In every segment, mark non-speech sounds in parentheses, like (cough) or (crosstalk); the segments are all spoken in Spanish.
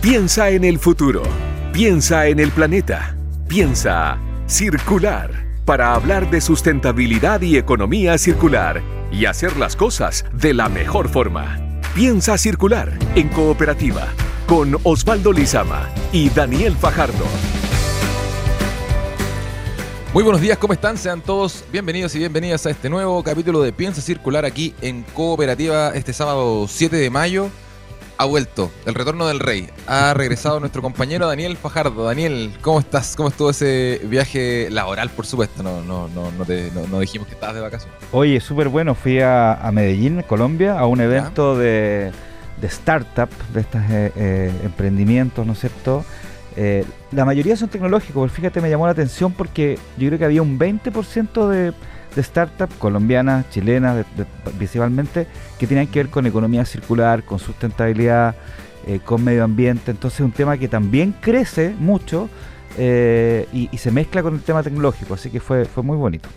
Piensa en el futuro. Piensa en el planeta. Piensa circular para hablar de sustentabilidad y economía circular y hacer las cosas de la mejor forma. Piensa circular en cooperativa con Osvaldo Lizama y Daniel Fajardo. Muy buenos días, ¿cómo están? Sean todos bienvenidos y bienvenidas a este nuevo capítulo de Piensa Circular aquí en Cooperativa este sábado 7 de mayo. Ha vuelto el retorno del rey. Ha regresado (laughs) nuestro compañero Daniel Fajardo. Daniel, ¿cómo estás? ¿Cómo estuvo ese viaje laboral, por supuesto? No, no, no, no, te, no, dijimos que estabas de vacaciones. Oye, súper bueno. Fui a, Medellín, Colombia, a un evento de, de startup, de estos eh, eh, emprendimientos, ¿no es cierto? Eh, la mayoría son tecnológicos, fíjate, me llamó la atención porque yo creo que había un 20% de, de startups colombianas, chilenas, principalmente, que tenían que ver con economía circular, con sustentabilidad, eh, con medio ambiente. Entonces, es un tema que también crece mucho eh, y, se mezcla con el tema tecnológico, así que fue, fue muy bonito.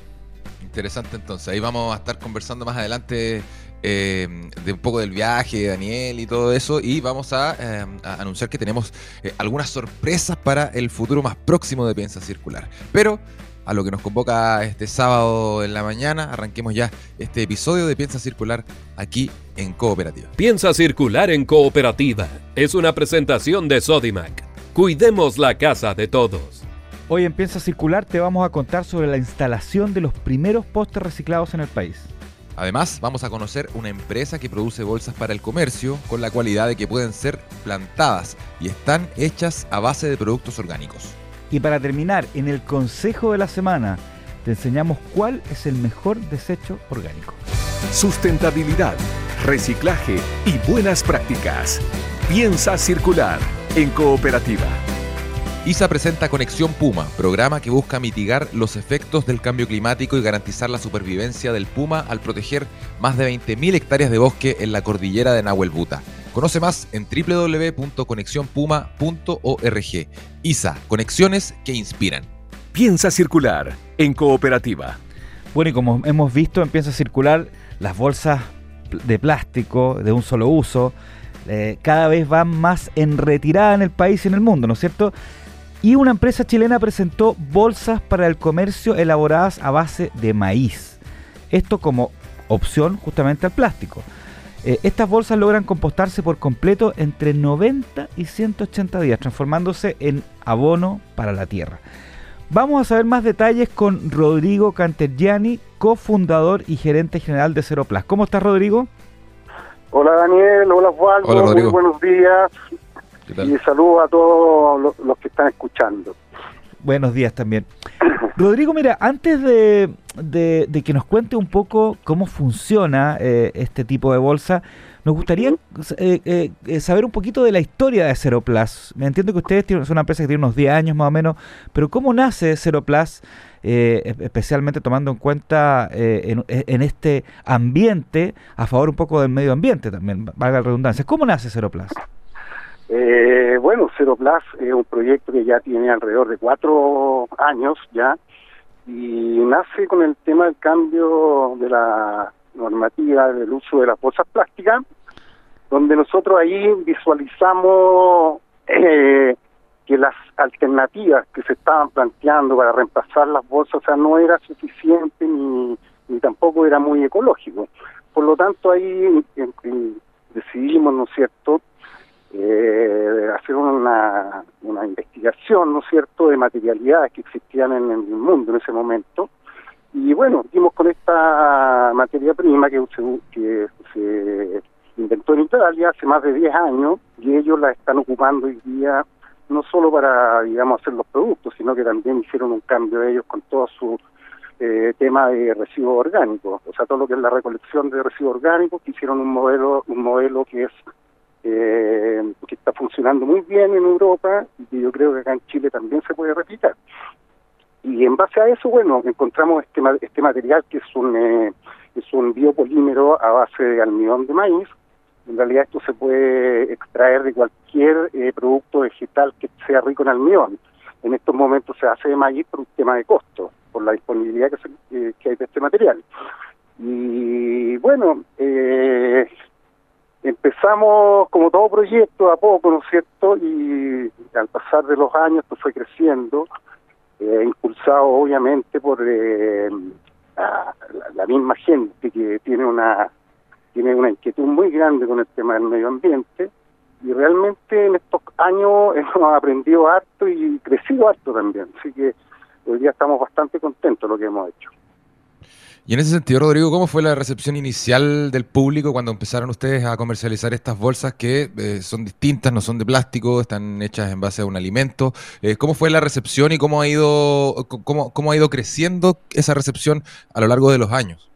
Interesante, entonces. Ahí vamos a estar conversando más adelante eh, de un poco del viaje de Daniel y todo eso. Y vamos a, anunciar que tenemos algunas sorpresas para el futuro más próximo de Piensa Circular. Pero a lo que nos convoca este sábado en la mañana, arranquemos ya este episodio de Piensa Circular aquí en Cooperativa. Piensa Circular en Cooperativa es una presentación de Sodimac. Cuidemos la casa de todos. Hoy en Piensa Circular te vamos a contar sobre la instalación de los primeros postes reciclados en el país. Además, vamos a conocer una empresa que produce bolsas para el comercio con la cualidad de que pueden ser plantadas y están hechas a base de productos orgánicos. Y para terminar, en el consejo de la semana, te enseñamos cuál es el mejor desecho orgánico. Sustentabilidad, reciclaje y buenas prácticas. Piensa circular en cooperativa. ISA presenta Conexión Puma, programa que busca mitigar los efectos del cambio climático y garantizar la supervivencia del puma al proteger más de 20.000 hectáreas de bosque en la cordillera de Nahuel Buta. Conoce más en www.conexionpuma.org. ISA, conexiones que inspiran. Piensa circular en cooperativa. Bueno, y como hemos visto, empieza a circular las bolsas de plástico de un solo uso. Eh, cada vez van más en retirada en el país y en el mundo, ¿no es cierto? Y una empresa chilena presentó bolsas para el comercio elaboradas a base de maíz. Esto como opción justamente al plástico. Eh, estas bolsas logran compostarse por completo entre 90 y 180 días, transformándose en abono para la tierra. Vamos a saber más detalles con Rodrigo Cantergiani, cofundador y gerente general de Ceroplas. ¿Cómo estás, Rodrigo? Hola, Daniel. Hola, Osvaldo. Hola, Muy buenos días. Y saludo a todos los, que están escuchando. Buenos días también. Rodrigo, mira, antes de, que nos cuente un poco cómo funciona eh, este tipo de bolsa, nos gustaría eh, eh, saber un poquito de la historia de Ceroplas. Me entiendo que ustedes son una empresa que tiene unos 10 años más o menos, pero ¿cómo nace Ceroplas, especialmente tomando en cuenta en, en, este ambiente a favor un poco del medio ambiente también, valga la redundancia? ¿Cómo nace Ceroplas? Eh, bueno, Ceroplas es un proyecto que ya tiene alrededor de cuatro años ya y nace con el tema del cambio de la normativa del uso de las bolsas plásticas, donde nosotros ahí visualizamos eh, que las alternativas que se estaban planteando para reemplazar las bolsas, o sea, no era suficiente ni, ni tampoco era muy ecológico. Por lo tanto, ahí decidimos, ¿no es cierto?, eh, hacer una, una investigación, ¿no es cierto?, de materialidades que existían en el mundo en ese momento. Y bueno, dimos con esta materia prima que se, que se inventó en Italia hace más de 10 años y ellos la están ocupando hoy día no solo para, digamos, hacer los productos, sino que también hicieron un cambio ellos con todo su eh, tema de residuos orgánicos, o sea, todo lo que es la recolección de residuos orgánicos, que hicieron un modelo, un modelo que es eh, que está funcionando muy bien en Europa y que yo creo que acá en Chile también se puede replicar. Y en base a eso, bueno, encontramos este, este material que es un, eh, es un biopolímero a base de almidón de maíz. En realidad esto se puede extraer de cualquier eh, producto vegetal que sea rico en almidón. En estos momentos se hace de maíz por un tema de costo, por la disponibilidad que, que hay de este material. Y bueno, eh, Empezamos como todo proyecto a poco, ¿no es cierto? Y al pasar de los años pues fue creciendo, eh, impulsado obviamente por eh, la, la, misma gente que tiene una tiene una inquietud muy grande con el tema del medio ambiente y realmente en estos años (laughs) hemos aprendido harto y crecido harto también, así que hoy día estamos bastante contentos de lo que hemos hecho. Y en ese sentido, Rodrigo, ¿cómo fue la recepción inicial del público cuando empezaron ustedes a comercializar estas bolsas que eh, son distintas, no son de plástico, están hechas en base a un alimento? Eh, ¿Cómo fue la recepción y cómo ha ido cómo, cómo ha ido creciendo esa recepción a lo largo de los años?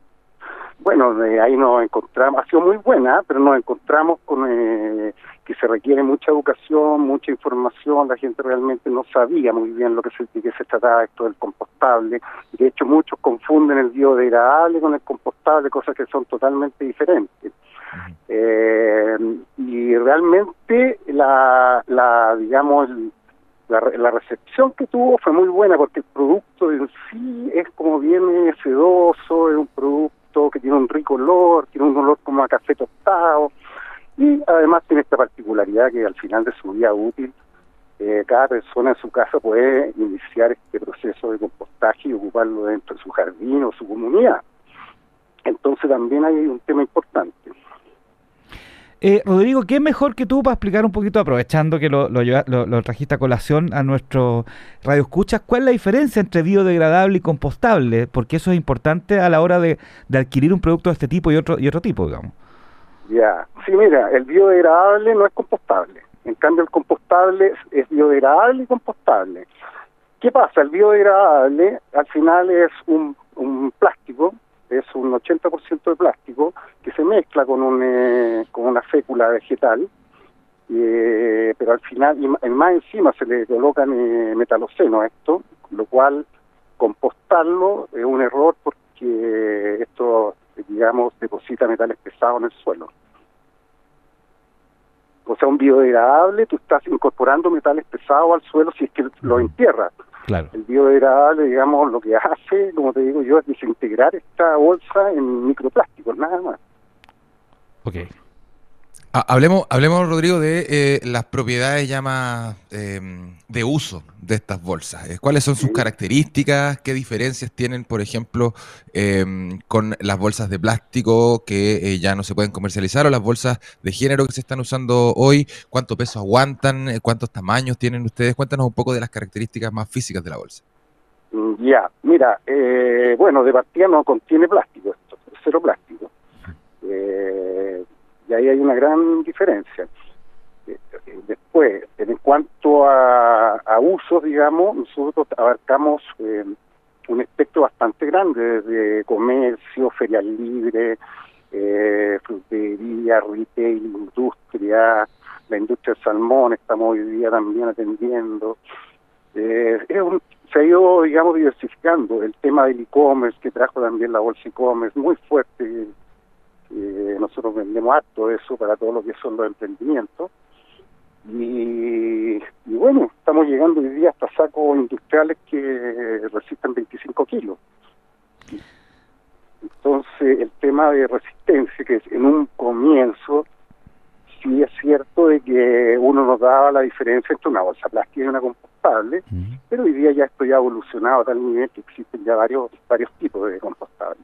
Bueno, ahí nos encontramos, ha sido muy buena, pero nos encontramos con eh, que se requiere mucha educación, mucha información, la gente realmente no sabía muy bien lo que se, de qué se trataba esto del compostable, de hecho muchos confunden el biodegradable con el compostable, cosas que son totalmente diferentes. Eh, y realmente la, la digamos, la, la, recepción que tuvo fue muy buena porque el producto en sí es como bien sedoso, es un producto que tiene un rico olor, tiene un olor como a café tostado, y además tiene esta particularidad que al final de su vida útil, eh, cada persona en su casa puede iniciar este proceso de compostaje y ocuparlo dentro de su jardín o su comunidad. Entonces también hay un tema importante. Eh, Rodrigo, ¿qué mejor que tú para explicar un poquito, aprovechando que lo, lo, trajiste a colación a nuestro radio escuchas, cuál es la diferencia entre biodegradable y compostable? Porque eso es importante a la hora de, de adquirir un producto de este tipo y otro, y otro tipo, digamos. Ya, sí, mira, el biodegradable no es compostable. En cambio, el compostable es, biodegradable y compostable. ¿Qué pasa? El biodegradable al final es un, un plástico, es un 80% de plástico que se mezcla con, un, eh, con una fécula vegetal, eh, pero al final, y más encima se le colocan eh, metaloceno a esto, lo cual compostarlo es un error porque esto digamos, deposita metales pesados en el suelo. O sea, un biodegradable, tú estás incorporando metales pesados al suelo si es que lo entierras. Claro. El biodegradable, digamos, lo que hace, como te digo yo, es desintegrar esta bolsa en microplásticos, nada más. Ok. Ah, hablemos, hablemos, Rodrigo, de eh, las propiedades ya más em, de uso de estas bolsas. Eh, ¿Cuáles son sus características? ¿Qué diferencias tienen, por ejemplo, em, con las bolsas de plástico que eh, ya no se pueden comercializar o las bolsas de género que se están usando hoy? ¿Cuánto peso aguantan? ¿Cuántos tamaños tienen ustedes? Cuéntanos un poco de las características más físicas de la bolsa. Mm, ya, mira, bueno, de partida no contiene plástico esto, cero plástico. Hay una gran diferencia. Eh, eh, después, en cuanto a, usos, digamos, nosotros abarcamos eh, un espectro bastante grande, desde comercio, feria libre, eh, frutería, retail, industria, la industria del salmón, estamos hoy día también atendiendo. Eh, se ha ido, digamos, diversificando el tema del e-commerce que trajo también la bolsa e-commerce, muy fuerte eh, nosotros vendemos harto eso para todo lo que son los emprendimientos. Y, bueno, estamos llegando hoy día hasta sacos industriales que resisten 25 kilos. Entonces, el tema de resistencia, que en un comienzo sí es cierto de que uno nos daba la diferencia entre una bolsa plástica y una compostable, pero hoy día ya esto ya ha evolucionado a tal nivel que existen ya varios varios tipos de compostables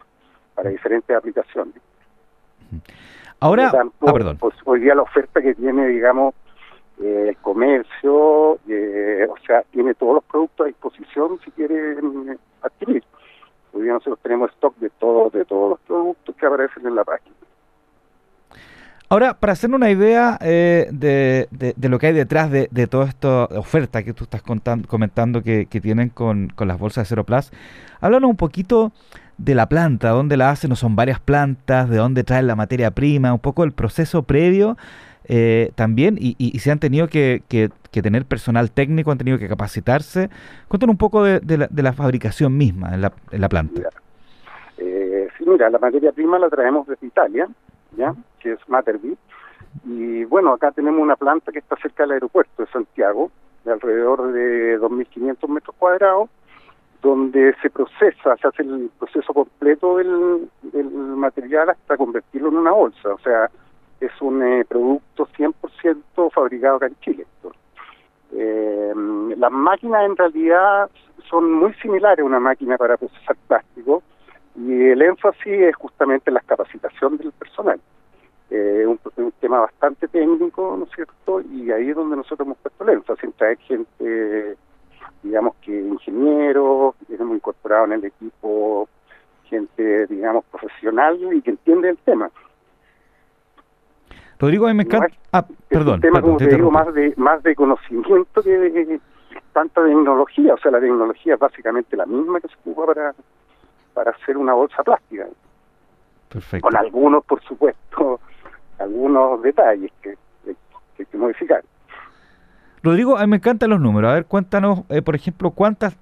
para diferentes aplicaciones. Ahora, ah, perdón. Pues, hoy día la oferta que tiene, digamos, eh, el comercio, eh, o sea, tiene todos los productos a disposición si quieren eh, adquirir. Hoy día nosotros tenemos stock de todos, de todos los productos que aparecen en la página. Ahora, para hacer una idea de, de, lo que hay detrás de, de toda esta oferta que tú estás contando, comentando que, que tienen con, con, las bolsas de Cero Plus, háblanos un poquito de la planta, dónde la hacen, no son varias plantas, de dónde traen la materia prima, un poco el proceso previo eh, también, y, y, se han tenido que, que, tener personal técnico, han tenido que capacitarse. Cuéntanos un poco de, de, la, de la, fabricación misma en la, en la planta. Eh, sí, mira, la materia prima la traemos desde Italia, ¿ya? que es Materby, y bueno, acá tenemos una planta que está cerca del aeropuerto de Santiago, de alrededor de 2.500 metros cuadrados, donde se procesa, se hace el proceso completo del, material hasta convertirlo en una bolsa. O sea, es un eh, producto 100% fabricado acá en Chile. Eh, las máquinas en realidad son muy similares a una máquina para procesar plástico y el énfasis es justamente en la capacitación del personal. Eh, un, un, tema bastante técnico, ¿no es cierto? Y ahí es donde nosotros hemos puesto el énfasis, en traer gente, digamos que ingenieros, hemos incorporado en el equipo gente, digamos, profesional y que entiende el tema. Rodrigo, me encanta... ah, perdón. un tema, como te, digo, más de, más de conocimiento que de tanta tecnología. O sea, la tecnología es básicamente la misma que se ocupa para, para hacer una bolsa plástica. Perfecto. Con algunos, por supuesto, (laughs) algunos detalles que, que, hay que modificar. Rodrigo, a mí me encantan los números. A ver, cuéntanos, eh, por ejemplo, cuántas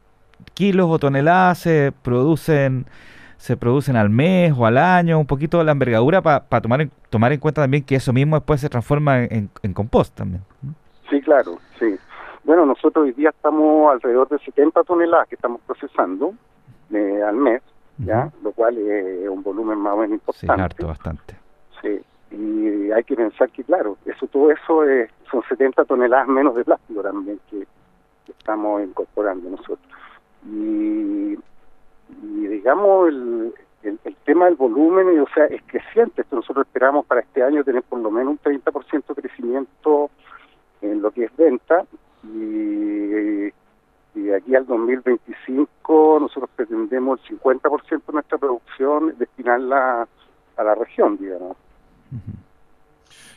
kilos o toneladas se producen se producen al mes o al año, un poquito de la envergadura para tomar, en, tomar en cuenta también que eso mismo después se transforma en, en compost también. Sí, claro, sí. Bueno, nosotros hoy día estamos alrededor de 70 toneladas que estamos procesando eh, al mes, ¿ya? Lo cual es un volumen más o menos importante. Sí, harto, bastante. Sí, y hay que pensar que, claro, eso todo eso es, son 70 toneladas menos de plástico también que, estamos incorporando nosotros. Y y digamos el, el, tema del volumen, o sea, es creciente. Esto nosotros esperamos para este año tener por lo menos un 30% de crecimiento en lo que es venta y, y de aquí al 2025 nosotros pretendemos el 50% de nuestra producción destinarla a la región, digamos.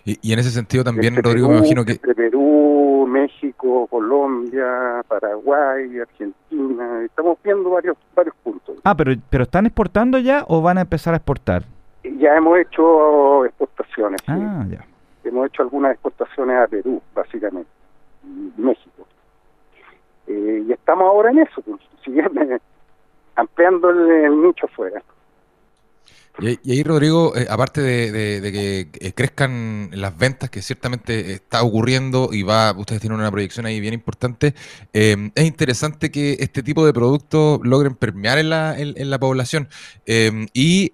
Y, en ese sentido también, Rodrigo, me imagino que... Entre Perú, México, Colombia, Paraguay, Argentina, estamos viendo varios varios puntos. Ah, pero, pero ¿están exportando ya o van a empezar a exportar? Ya hemos hecho exportaciones, ah, ya. Hemos hecho algunas exportaciones a Perú, básicamente, y México. Eh, y estamos ahora en eso, pues, (laughs) siguiendo, ampliando el, el nicho fuera. Y, ahí, Rodrigo, eh, aparte de, que eh, crezcan las ventas, que ciertamente está ocurriendo y va, ustedes tienen una proyección ahí bien importante, eh, es interesante que este tipo de productos logren permear la, en la población. y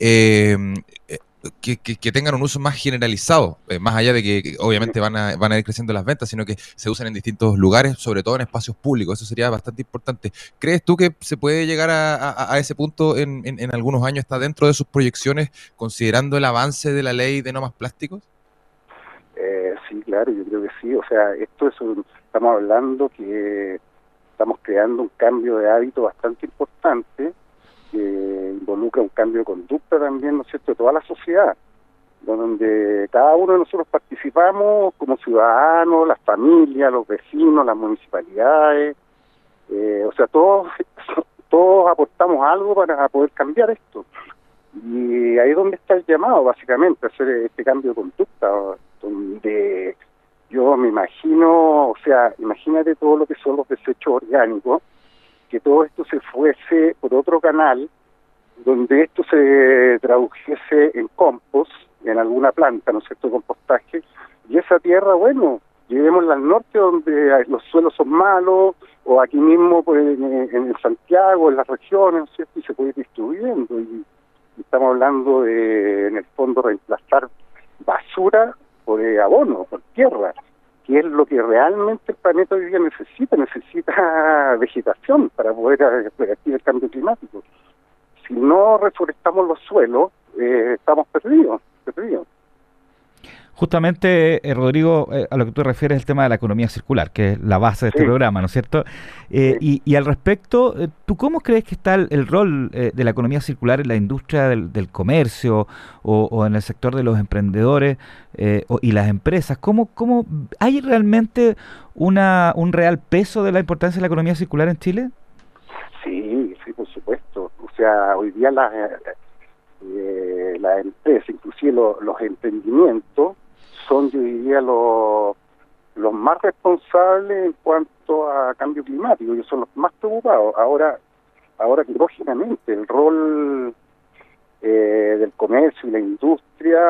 que, tengan un uso más generalizado, eh, más allá de que, obviamente van a, van a ir creciendo las ventas, sino que se usan en distintos lugares, sobre todo en espacios públicos. Eso sería bastante importante. ¿Crees tú que se puede llegar a, ese punto en, en, algunos años? ¿Está dentro de sus proyecciones, considerando el avance de la ley de no más plásticos? Eh, sí, claro, yo creo que sí. O sea, esto es estamos hablando que estamos creando un cambio de hábito bastante importante que involucra un cambio de conducta también, ¿no es cierto?, de toda la sociedad, donde cada uno de nosotros participamos como ciudadanos, las familias, los vecinos, las municipalidades, eh, o sea, todos, (laughs) todos aportamos algo para poder cambiar esto. Y ahí es donde está el llamado, básicamente, hacer este cambio de conducta, donde yo me imagino, o sea, imagínate todo lo que son los desechos orgánicos, que todo esto se fuese por otro canal, donde esto se tradujese en compost, en alguna planta, ¿no es cierto?, compostaje, y esa tierra, bueno, llevémosla al norte donde los suelos son malos, o aquí mismo pues, en, Santiago, en las regiones, ¿no es cierto?, y se puede ir distribuyendo, y, estamos hablando de, en el fondo, reemplazar basura por abono, por tierra y es lo que realmente el planeta hoy día necesita, necesita (laughs) vegetación para poder revertir el cambio climático. Si no reforestamos los suelos, eh, estamos perdidos, perdidos. Justamente, eh, Rodrigo, eh, a lo que tú refieres es el tema de la economía circular, que es la base de este programa, ¿no es cierto? Eh, y, al respecto, ¿tú cómo crees que está el, rol de la economía circular en la industria del, comercio o, en el sector de los emprendedores y las empresas? ¿Cómo, ¿Cómo hay realmente una, un real peso de la importancia de la economía circular en Chile? Sí, sí, por supuesto. O sea, hoy día las la empresas, inclusive los emprendimientos, son, yo diría, los, los más responsables en cuanto a cambio climático, ellos son los más preocupados. Ahora, ahora que lógicamente el rol eh, del comercio y la industria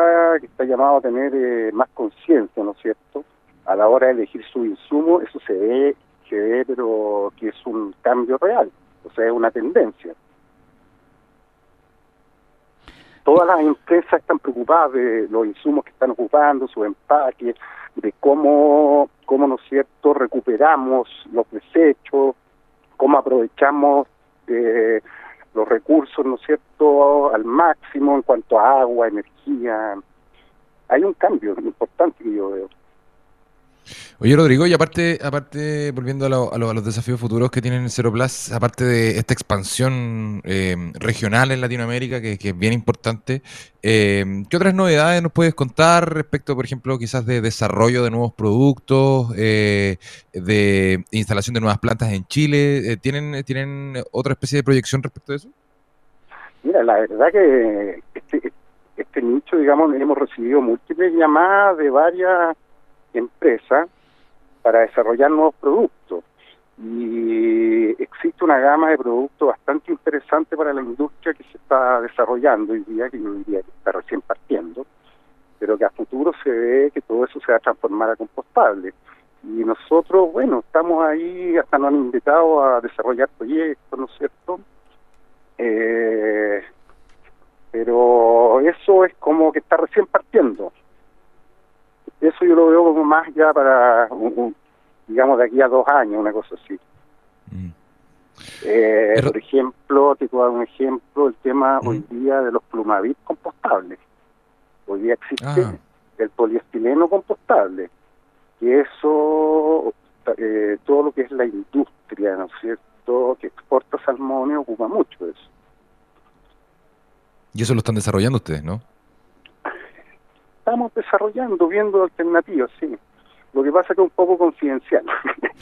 que está llamado a tener eh, más conciencia, ¿no es cierto? A la hora de elegir su insumo, eso se ve, se ve, pero que es un cambio real, o sea, es una tendencia. Todas las empresas están preocupadas de los insumos que están ocupando, su empaque, de cómo, cómo ¿no es cierto?, recuperamos los desechos, cómo aprovechamos eh, los recursos, ¿no es cierto?, al máximo en cuanto a agua, energía. Hay un cambio importante que yo veo. Oye, Rodrigo, y aparte, aparte volviendo a, los desafíos futuros que tienen Cero Plus, aparte de esta expansión eh, regional en Latinoamérica, que, es bien importante, eh, ¿qué otras novedades nos puedes contar respecto, por ejemplo, quizás de desarrollo de nuevos productos, eh, de instalación de nuevas plantas en Chile? ¿tienen, ¿Tienen otra especie de proyección respecto a eso? Mira, la verdad que este, este nicho, digamos, hemos recibido múltiples llamadas de varias empresas para desarrollar nuevos productos. Y existe una gama de productos bastante interesante para la industria que se está desarrollando hoy día, que yo diría que está recién partiendo, pero que a futuro se ve que todo eso se va a transformar a compostable. Y nosotros, bueno, estamos ahí, hasta nos han invitado a desarrollar proyectos, ¿no es cierto? Eh, pero eso es como que está recién partiendo. Eso yo lo veo como más ya para, digamos, de aquí a dos años, una cosa así. Mm. Eh, por ejemplo, te puedo dar un ejemplo, el tema hoy día de los plumavit compostables. Hoy día existe ah. el poliestileno compostable, que eso, eh, todo lo que es la industria, ¿no es cierto?, que exporta salmones ocupa mucho de eso. Y eso lo están desarrollando ustedes, ¿no? Estamos desarrollando, viendo alternativas, sí. Lo que pasa es que es un poco confidencial.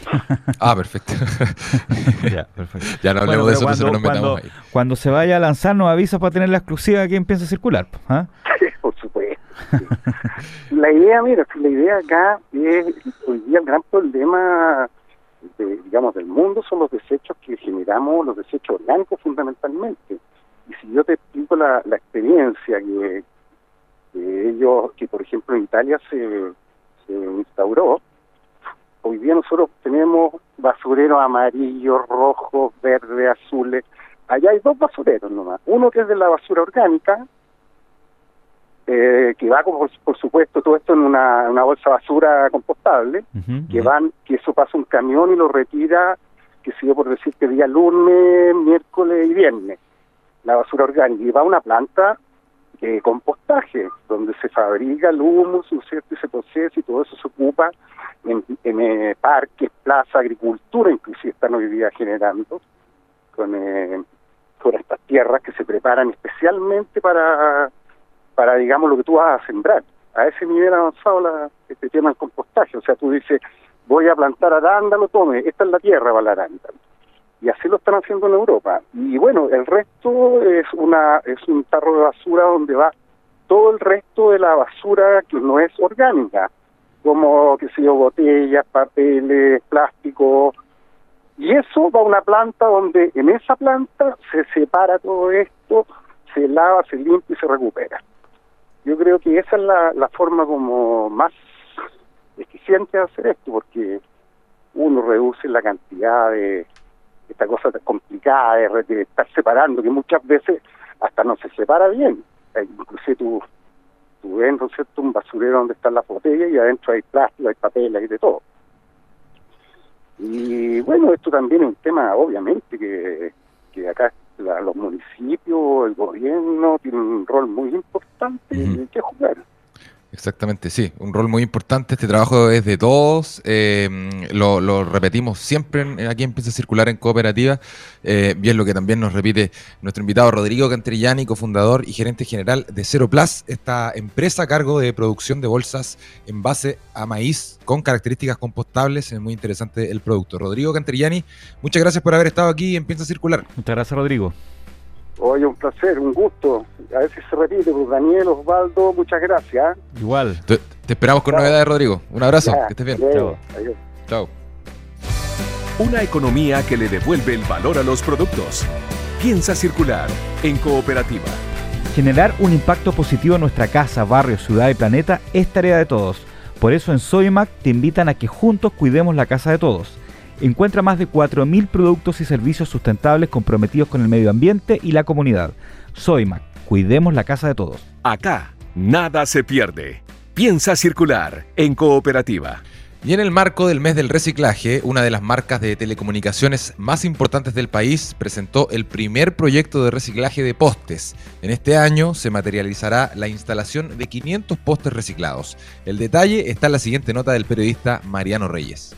(laughs) ah, perfecto. (laughs) ya, perfecto. Ya no hablemos de eso, cuando, nos cuando, ahí. cuando se vaya a lanzar, nos avisa para tener la exclusiva de quién piensa circular. ¿ah? Por supuesto. la idea, mira, la idea acá es, hoy día el gran problema, digamos, del mundo son los desechos que generamos, los desechos orgánicos fundamentalmente. Y si yo te explico la, la experiencia que, que ellos, que por ejemplo en Italia se, se instauró, hoy día nosotros tenemos basureros amarillos, rojos, verdes, azules. Allá hay dos basureros nomás. Uno que es de la basura orgánica, eh, que va, por, por, supuesto, todo esto en una, una bolsa basura compostable, que van, que eso pasa un camión y lo retira, que sigue por decir que día lunes, miércoles y viernes, la basura orgánica, y va a una planta eh, compostaje, donde se fabrica el humus, cierto? Y se procesa y todo eso se ocupa en, eh, parques, plazas, agricultura, inclusive están hoy día generando con, eh, con estas tierras que se preparan especialmente para, para, digamos, lo que tú vas a sembrar. A ese nivel avanzado la, este tema del compostaje. O sea, tú dices, voy a plantar arándano, tome, esta es la tierra para el arándano y así lo están haciendo en Europa. Y bueno, el resto es una es un tarro de basura donde va todo el resto de la basura que no es orgánica, como que sé yo, botellas, papeles, plástico. Y eso va a una planta donde en esa planta se separa todo esto, se lava, se limpia y se recupera. Yo creo que esa es la, la forma como más eficiente de hacer esto, porque uno reduce la cantidad de, esta cosa complicada de, estar separando, que muchas veces hasta no se separa bien. Eh, inclusive tú, tú ves, ¿no cierto?, un basurero donde están las botellas y adentro hay plástico, hay papel, hay de todo. Y bueno, esto también es un tema, obviamente, que, que acá los municipios, el gobierno tienen un rol muy importante que jugar. Exactamente, sí, un rol muy importante. Este trabajo es de todos, eh, lo, repetimos siempre aquí empieza a circular en cooperativa, eh, bien lo que también nos repite nuestro invitado Rodrigo Cantrillani, cofundador y gerente general de Cero Plus, esta empresa a cargo de producción de bolsas en base a maíz con características compostables. Es muy interesante el producto. Rodrigo Cantrillani, muchas gracias por haber estado aquí en Piensa Circular. Muchas gracias, Rodrigo. Oye, un placer, un gusto. A ver si se repite, pues Daniel, Osvaldo, muchas gracias. ¿eh? Igual. Te, esperamos con novedades, Rodrigo. Un abrazo, que estés bien. Chao. Chao. Una economía que le devuelve el valor a los productos. Piensa circular en cooperativa. Generar un impacto positivo en nuestra casa, barrio, ciudad y planeta es tarea de todos. Por eso en Soymac te invitan a que juntos cuidemos la casa de todos Encuentra más de 4.000 productos y servicios sustentables comprometidos con el medio ambiente y la comunidad. Soymac, cuidemos la casa de todos. Acá, nada se pierde. Piensa circular en cooperativa. Y en el marco del mes del reciclaje, una de las marcas de telecomunicaciones más importantes del país presentó el primer proyecto de reciclaje de postes. En este año se materializará la instalación de 500 postes reciclados. El detalle está en la siguiente nota del periodista Mariano Reyes.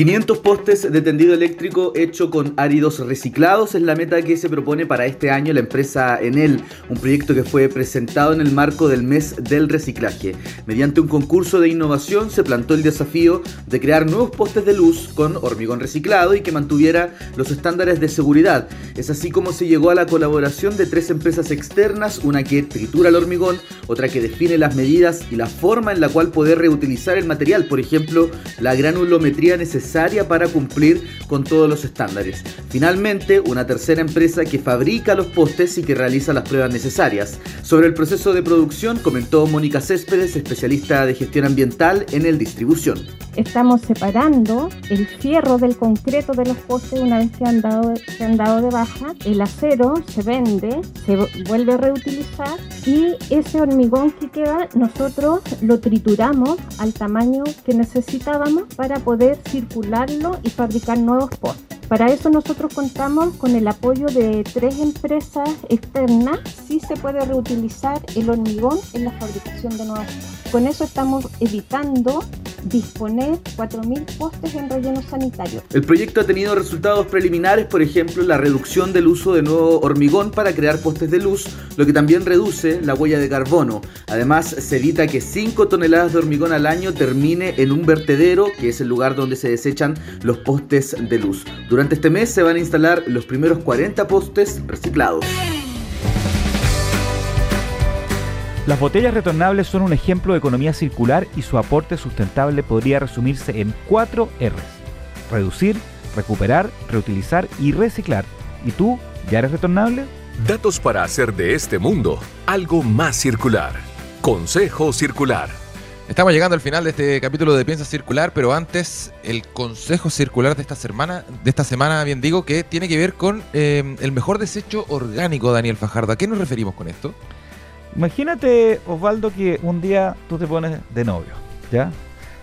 500 postes de tendido eléctrico hecho con áridos reciclados es la meta que se propone para este año la empresa Enel, un proyecto que fue presentado en el marco del mes del reciclaje. Mediante un concurso de innovación se plantó el desafío de crear nuevos postes de luz con hormigón reciclado y que mantuviera los estándares de seguridad. Es así como se llegó a la colaboración de tres empresas externas, una que tritura el hormigón, otra que define las medidas y la forma en la cual poder reutilizar el material, por ejemplo, la granulometría necesaria para cumplir con todos los estándares. Finalmente, una tercera empresa que fabrica los postes y que realiza las pruebas necesarias. Sobre el proceso de producción comentó Mónica Céspedes, especialista de gestión ambiental en el distribución. Estamos separando el fierro del concreto de los postes una vez que han dado, que han dado de baja. El acero se vende, se vuelve a reutilizar y ese hormigón que queda nosotros lo trituramos al tamaño que necesitábamos para poder circular y fabricar nuevos postes. Para eso nosotros contamos con el apoyo de tres empresas externas. Sí se puede reutilizar el hormigón en la fabricación de postes. Con eso estamos evitando disponer 4.000 postes en relleno sanitario. El proyecto ha tenido resultados preliminares, por ejemplo, la reducción del uso de nuevo hormigón para crear postes de luz, lo que también reduce la huella de carbono. Además, se evita que 5 toneladas de hormigón al año termine en un vertedero, que es el lugar donde se desechan los postes de luz. Durante este mes se van a instalar los primeros 40 postes reciclados. Las botellas retornables son un ejemplo de economía circular y su aporte sustentable podría resumirse en cuatro R's. Reducir, recuperar, reutilizar y reciclar. ¿Y tú ya eres retornable? Datos para hacer de este mundo algo más circular. Consejo Circular. Estamos llegando al final de este capítulo de Piensa Circular, pero antes el consejo circular de esta semana, de esta semana bien digo, que tiene que ver con eh, el mejor desecho orgánico, Daniel Fajardo. ¿A qué nos referimos con esto? Imagínate, Osvaldo, que un día tú te pones de novio, ¿ya?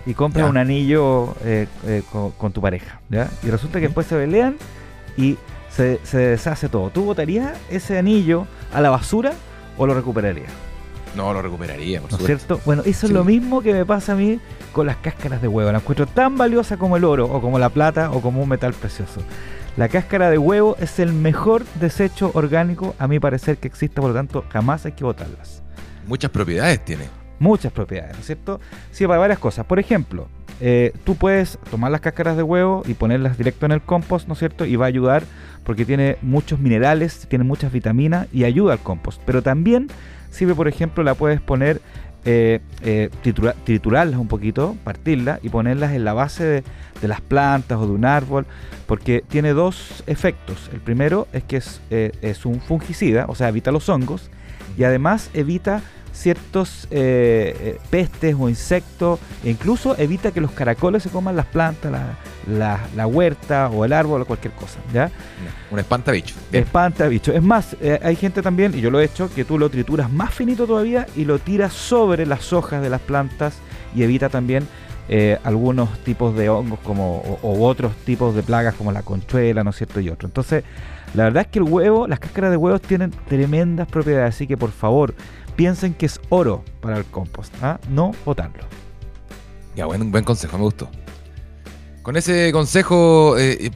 Y compras un anillo eh, eh, con, tu pareja, ¿ya? Y resulta que después se pelean y se, deshace todo. ¿Tú botarías ese anillo a la basura o lo recuperarías? No, lo recuperaría, por ¿No es cierto? Bueno, eso es lo mismo que me pasa a mí con las cáscaras de huevo. La encuentro tan valiosa como el oro, o como la plata, o como un metal precioso. La cáscara de huevo es el mejor desecho orgánico, a mi parecer, que existe, por lo tanto, jamás hay que botarlas. Muchas propiedades tiene. Muchas propiedades, ¿no es cierto? Sí, para varias cosas. Por ejemplo, eh, tú puedes tomar las cáscaras de huevo y ponerlas directo en el compost, ¿no es cierto? Y va a ayudar porque tiene muchos minerales, tiene muchas vitaminas y ayuda al compost. Pero también sirve, por ejemplo, la puedes poner eh, eh, triturarlas un poquito, partirlas y ponerlas en la base de, las plantas o de un árbol, porque tiene dos efectos. El primero es que es, eh, es un fungicida, o sea, evita los hongos, y además evita ciertos eh, eh, pestes o insectos e incluso evita que los caracoles se coman las plantas, la, huerta o el árbol o cualquier cosa. ¿ya? Un espantabicho. Espantabicho. Es más, eh, hay gente también, y yo lo he hecho, que tú lo trituras más finito todavía y lo tiras sobre las hojas de las plantas y evita también algunos tipos de hongos como, o, otros tipos de plagas como la conchuela, ¿no es cierto? Y otro. Entonces, la verdad es que el huevo, las cáscaras de huevos tienen tremendas propiedades, así que por favor, piensen que es oro para el compost, ¿ah? no botarlo. Ya, buen, buen consejo, me gustó. Con ese consejo eh,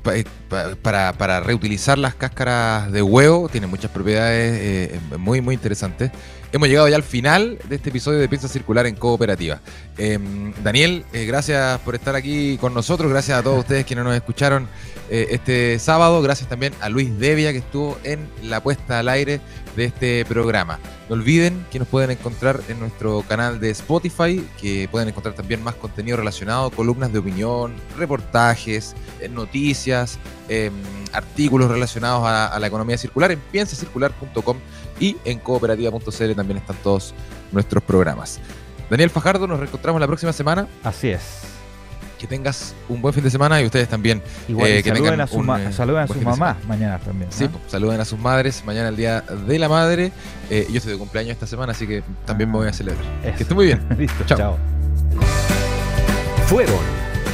eh, eh, para, reutilizar las cáscaras de huevo, tiene muchas propiedades muy, muy interesantes. Hemos llegado ya al final de este episodio de Piensa Circular en Cooperativa. Em, Daniel, gracias por estar aquí con nosotros. Gracias a todos (laughs) ustedes quienes nos escucharon este sábado. Gracias también a Luis Devia que estuvo en la puesta al aire de este programa. No olviden que nos pueden encontrar en nuestro canal de Spotify, que pueden encontrar también más contenido relacionado, columnas de opinión, reportajes, eh, noticias, em, artículos relacionados a, la economía circular en piensacircular.com y en cooperativa.cl también están todos nuestros programas. Daniel Fajardo, nos reencontramos la próxima semana. Así es. que tengas un buen fin de semana y ustedes también. Igual, eh, y que saluden tengan a, su un, ma- eh, saluden a buen sus mamás mañana también. Sí, pues, saluden a sus madres. Mañana el día de la madre. Eh, yo estoy de cumpleaños esta semana, así que también me voy a celebrar. Eso. Que esté muy bien. (laughs) Listo, Chao. chao. Fueron